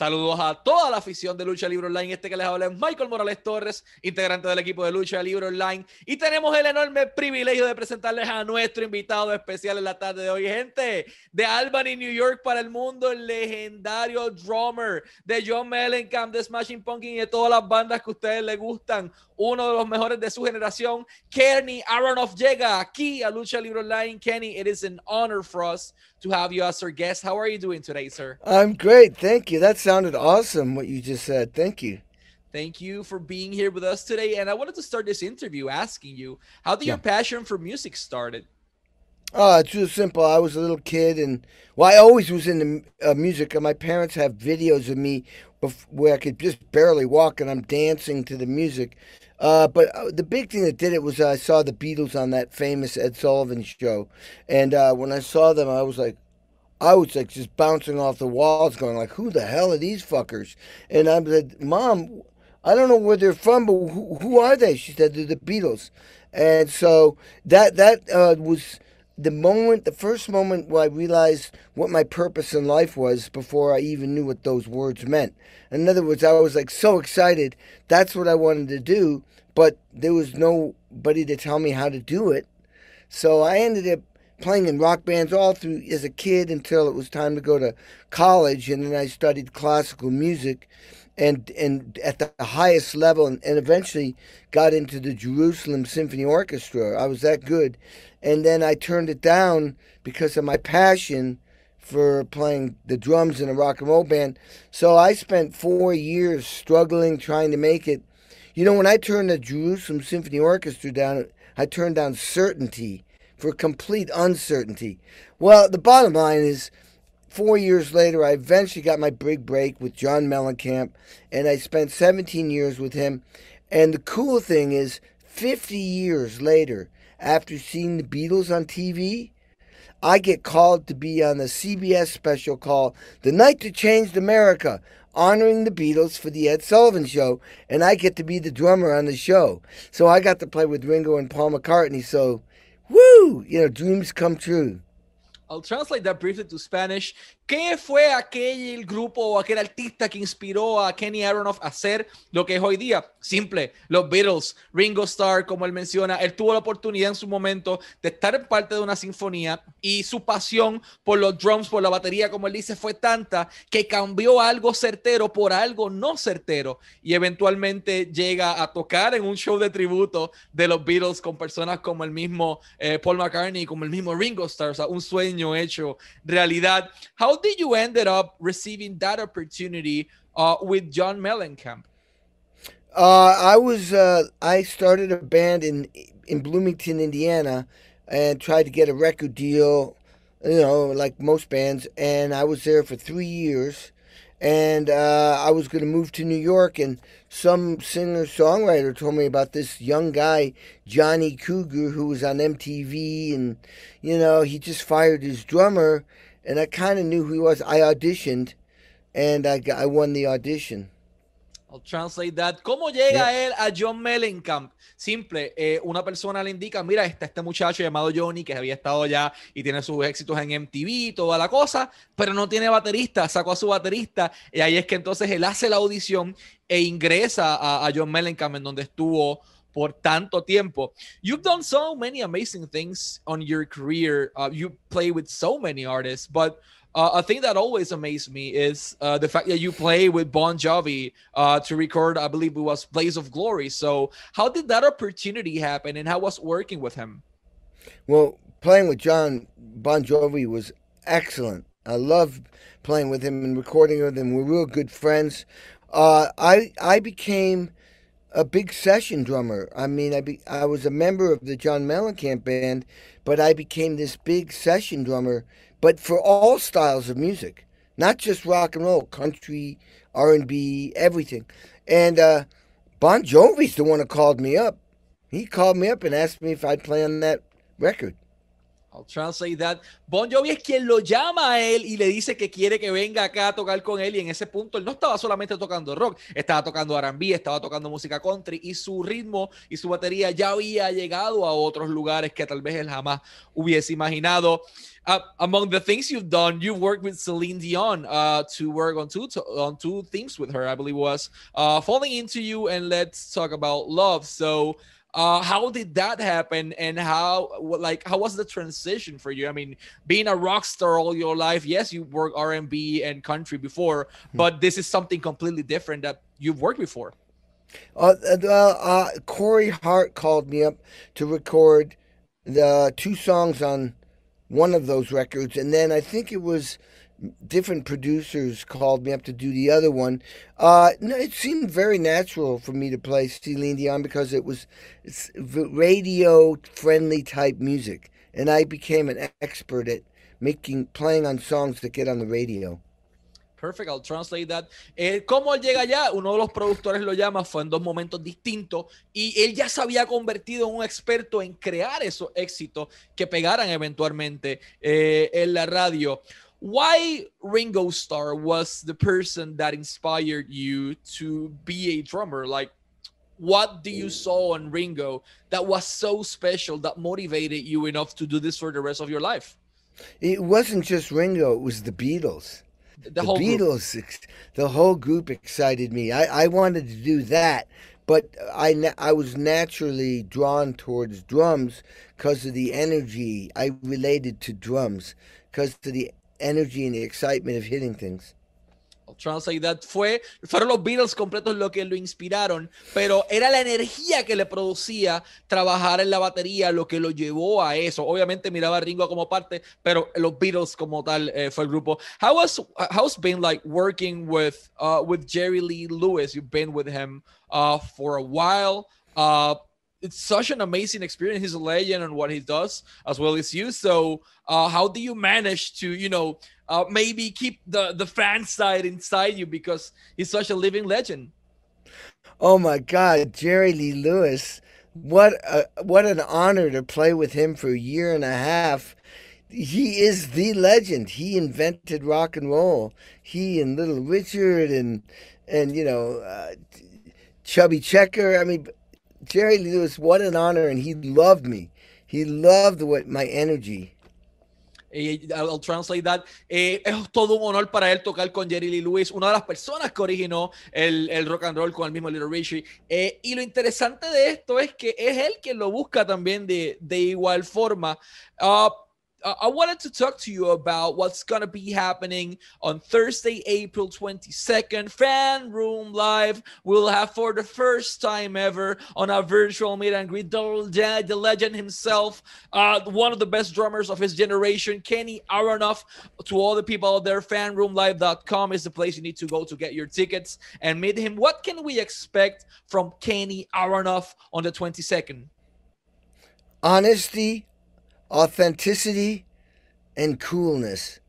Saludos a toda la afición de Lucha Libre Online. Este que les habla es Michael Morales Torres, integrante del equipo de Lucha Libre Online. Y tenemos el enorme privilegio de presentarles a nuestro invitado especial en la tarde de hoy. Gente de Albany, New York, para el mundo, el legendario drummer de John Mellencamp, de Smashing Pumpkin y de todas las bandas que a ustedes les gustan. Uno de los mejores de su generación, Kenny Aronoff, llega aquí a Lucha Libre Online. Kenny, it is an honor for us to have you as our guest. How are you doing today, sir? I'm great. Thank you. That sounded awesome what you just said. Thank you. Thank you for being here with us today. And I wanted to start this interview asking you how did yeah. your passion for music started? Oh, it's just simple. I was a little kid, and well, I always was into uh, music. And my parents have videos of me where I could just barely walk, and I'm dancing to the music. Uh, but uh, the big thing that did it was I saw the Beatles on that famous Ed Sullivan show, and uh, when I saw them, I was like, I was like just bouncing off the walls, going like, "Who the hell are these fuckers?" And I said, "Mom, I don't know where they're from, but who, who are they?" She said, "They're the Beatles." And so that that uh, was the moment, the first moment where I realized what my purpose in life was before I even knew what those words meant. In other words, I was like so excited. That's what I wanted to do, but there was nobody to tell me how to do it. So I ended up playing in rock bands all through as a kid until it was time to go to college, and then I studied classical music and and at the highest level and, and eventually got into the Jerusalem Symphony Orchestra. I was that good. And then I turned it down because of my passion for playing the drums in a rock and roll band. So I spent four years struggling, trying to make it. You know, when I turned the Jerusalem Symphony Orchestra down, I turned down certainty for complete uncertainty. Well, the bottom line is four years later, I eventually got my big break with John Mellencamp, and I spent 17 years with him. And the cool thing is, 50 years later, after seeing the Beatles on TV, I get called to be on the CBS special called The Night That Changed America, honoring the Beatles for the Ed Sullivan Show, and I get to be the drummer on the show. So I got to play with Ringo and Paul McCartney. So, woo, you know, dreams come true. I'll translate that briefly to Spanish. ¿Qué fue aquel grupo o aquel artista que inspiró a Kenny Aronoff a hacer lo que es hoy día? Simple, los Beatles, Ringo Starr, como él menciona, él tuvo la oportunidad en su momento de estar en parte de una sinfonía y su pasión por los drums, por la batería, como él dice, fue tanta que cambió algo certero por algo no certero y eventualmente llega a tocar en un show de tributo de los Beatles con personas como el mismo eh, Paul McCartney, como el mismo Ringo Starr, o sea, un sueño hecho realidad. How did you ended up receiving that opportunity uh, with John Mellencamp? Uh, I was uh, I started a band in in Bloomington, Indiana, and tried to get a record deal. You know, like most bands, and I was there for three years. And uh, I was going to move to New York, and some singer songwriter told me about this young guy, Johnny Cougar, who was on MTV, and you know he just fired his drummer, and I kind of knew who he was. I auditioned, and I got, I won the audition. I'll translate that. ¿Cómo llega yeah. él a John Mellencamp? Simple, eh, una persona le indica, mira, está este muchacho llamado Johnny que había estado ya y tiene sus éxitos en MTV, toda la cosa, pero no tiene baterista, sacó a su baterista y ahí es que entonces él hace la audición e ingresa a, a John Mellencamp en donde estuvo por tanto tiempo. You've done so many amazing things on your career. Uh, you play with so many artists, but uh, a thing that always amazed me is uh, the fact that you play with Bon Jovi uh, to record, I believe it was Blaze of Glory. So, how did that opportunity happen, and how was working with him? Well, playing with John Bon Jovi was excellent. I loved playing with him and recording with him. We're real good friends. Uh, I I became a big session drummer. I mean, I be, I was a member of the John Mellencamp band, but I became this big session drummer. But for all styles of music, not just rock and roll, country, R and B, everything. And uh, Bon Jovi's the one who called me up. He called me up and asked me if I'd play on that record. I'll translate that. Bon Jovi es quien lo llama a él y le dice que quiere que venga acá a tocar con él y en ese punto él no estaba solamente tocando rock, estaba tocando R&B, estaba tocando música country y su ritmo y su batería ya había llegado a otros lugares que tal vez él jamás hubiese imaginado. Uh, among the things you've done, you've worked with Celine Dion uh, to work on two on two themes with her. I believe was uh, "Falling Into You" and "Let's Talk About Love." So, uh, how did that happen, and how like how was the transition for you? I mean, being a rock star all your life, yes, you work R and B and country before, mm-hmm. but this is something completely different that you've worked before. Uh, uh, Corey Hart called me up to record the two songs on one of those records, and then I think it was different producers called me up to do the other one. Uh, no, it seemed very natural for me to play Celine Dion because it was radio friendly type music, and I became an expert at making playing on songs that get on the radio. Perfect, I'll translate that. Eh, ¿Cómo él llega allá? Uno de los productores lo llama, fue en dos momentos distintos y él ya se había convertido en un experto en crear esos éxitos que pegaran eventualmente eh, en la radio. Why Ringo Starr was the person that inspired you to be a drummer? Like, what do you saw on Ringo that was so special that motivated you enough to do this for the rest of your life? It wasn't just Ringo, it was the Beatles the, the Beatles, group. the whole group excited me. I, I wanted to do that, but I, I was naturally drawn towards drums because of the energy. I related to drums because of the energy and the excitement of hitting things. Translate That fue, fueron los Beatles completos lo que lo inspiraron, pero era la energía que le producía trabajar en la batería lo que lo llevó a eso. Obviamente miraba a Ringo como parte, pero los Beatles como tal eh, fue el grupo. How was how's been like working with uh, with Jerry Lee Lewis? You've been with him uh, for a while. Uh, it's such an amazing experience. He's a legend and what he does as well as you. So, uh, how do you manage to, you know, uh, maybe keep the the fan side inside you because he's such a living legend? Oh my God, Jerry Lee Lewis! What a, what an honor to play with him for a year and a half. He is the legend. He invented rock and roll. He and Little Richard and and you know. Uh, Chubby Checker. I mean, Jerry Lewis, what an honor, and he loved me. He loved what my energy. I'll translate that. Eh, es todo un honor para él tocar con Jerry Lee Lewis, una de las personas que originó el, el rock and roll con el mismo Little Richie. Eh, y lo interesante de esto es que es él quien lo busca también de, de igual forma. Uh, I wanted to talk to you about what's going to be happening on Thursday, April 22nd. Fan Room Live will have for the first time ever on a virtual meet and greet the, the legend himself, uh, one of the best drummers of his generation, Kenny Aronoff. To all the people out there, fanroomlive.com is the place you need to go to get your tickets and meet him. What can we expect from Kenny Aronoff on the 22nd? Honesty, authenticity and coolness.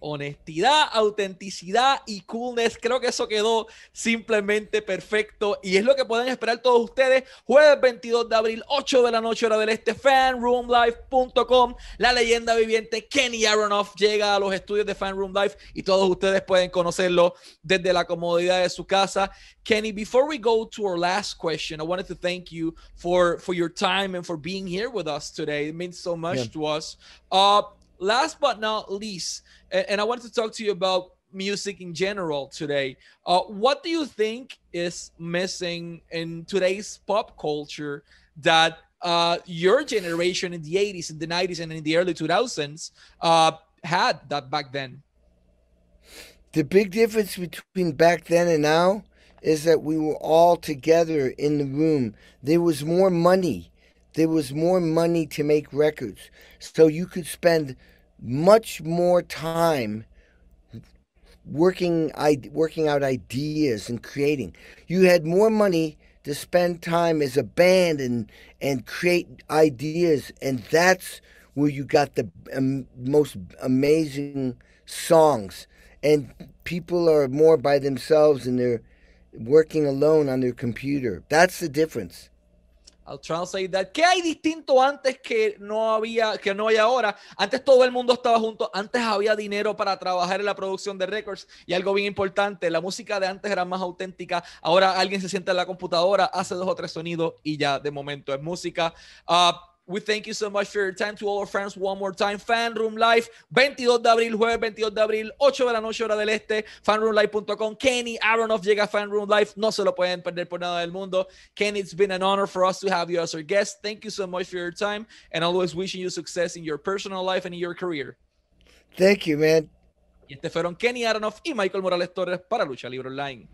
Honestidad, autenticidad y coolness. Creo que eso quedó simplemente perfecto y es lo que pueden esperar todos ustedes. Jueves 22 de abril, 8 de la noche, hora del este, fanroomlife.com. La leyenda viviente Kenny Aronoff llega a los estudios de Fanroom Life y todos ustedes pueden conocerlo desde la comodidad de su casa. Kenny, before we go to our last question, I wanted to thank you for, for your time and for being here with us today. It means so much yeah. to us. Uh, last but not least, and I wanted to talk to you about music in general today. Uh, what do you think is missing in today's pop culture that uh, your generation in the 80s, in the 90s, and in the early 2000s uh, had that back then? The big difference between back then and now is that we were all together in the room. There was more money. There was more money to make records. So you could spend much more time working working out ideas and creating. You had more money to spend time as a band and and create ideas, and that's where you got the um, most amazing songs. And people are more by themselves and they're working alone on their computer. That's the difference. I'll translate that. ¿Qué hay distinto antes que no había, que no hay ahora? Antes todo el mundo estaba junto, antes había dinero para trabajar en la producción de records y algo bien importante, la música de antes era más auténtica. Ahora alguien se sienta en la computadora, hace dos o tres sonidos y ya de momento es música. Uh, We thank you so much for your time to all our friends one more time. Fan Room Live, 22 de abril, jueves 22 de abril, 8 de la noche, hora del este, fanroomlive.com. Kenny Aronoff llega a Fan Room Live. No se lo pueden perder por nada del mundo. Kenny, it's been an honor for us to have you as our guest. Thank you so much for your time and always wishing you success in your personal life and in your career. Thank you, man. Y este fueron Kenny Aronoff y Michael Morales Torres para Lucha Libre Online.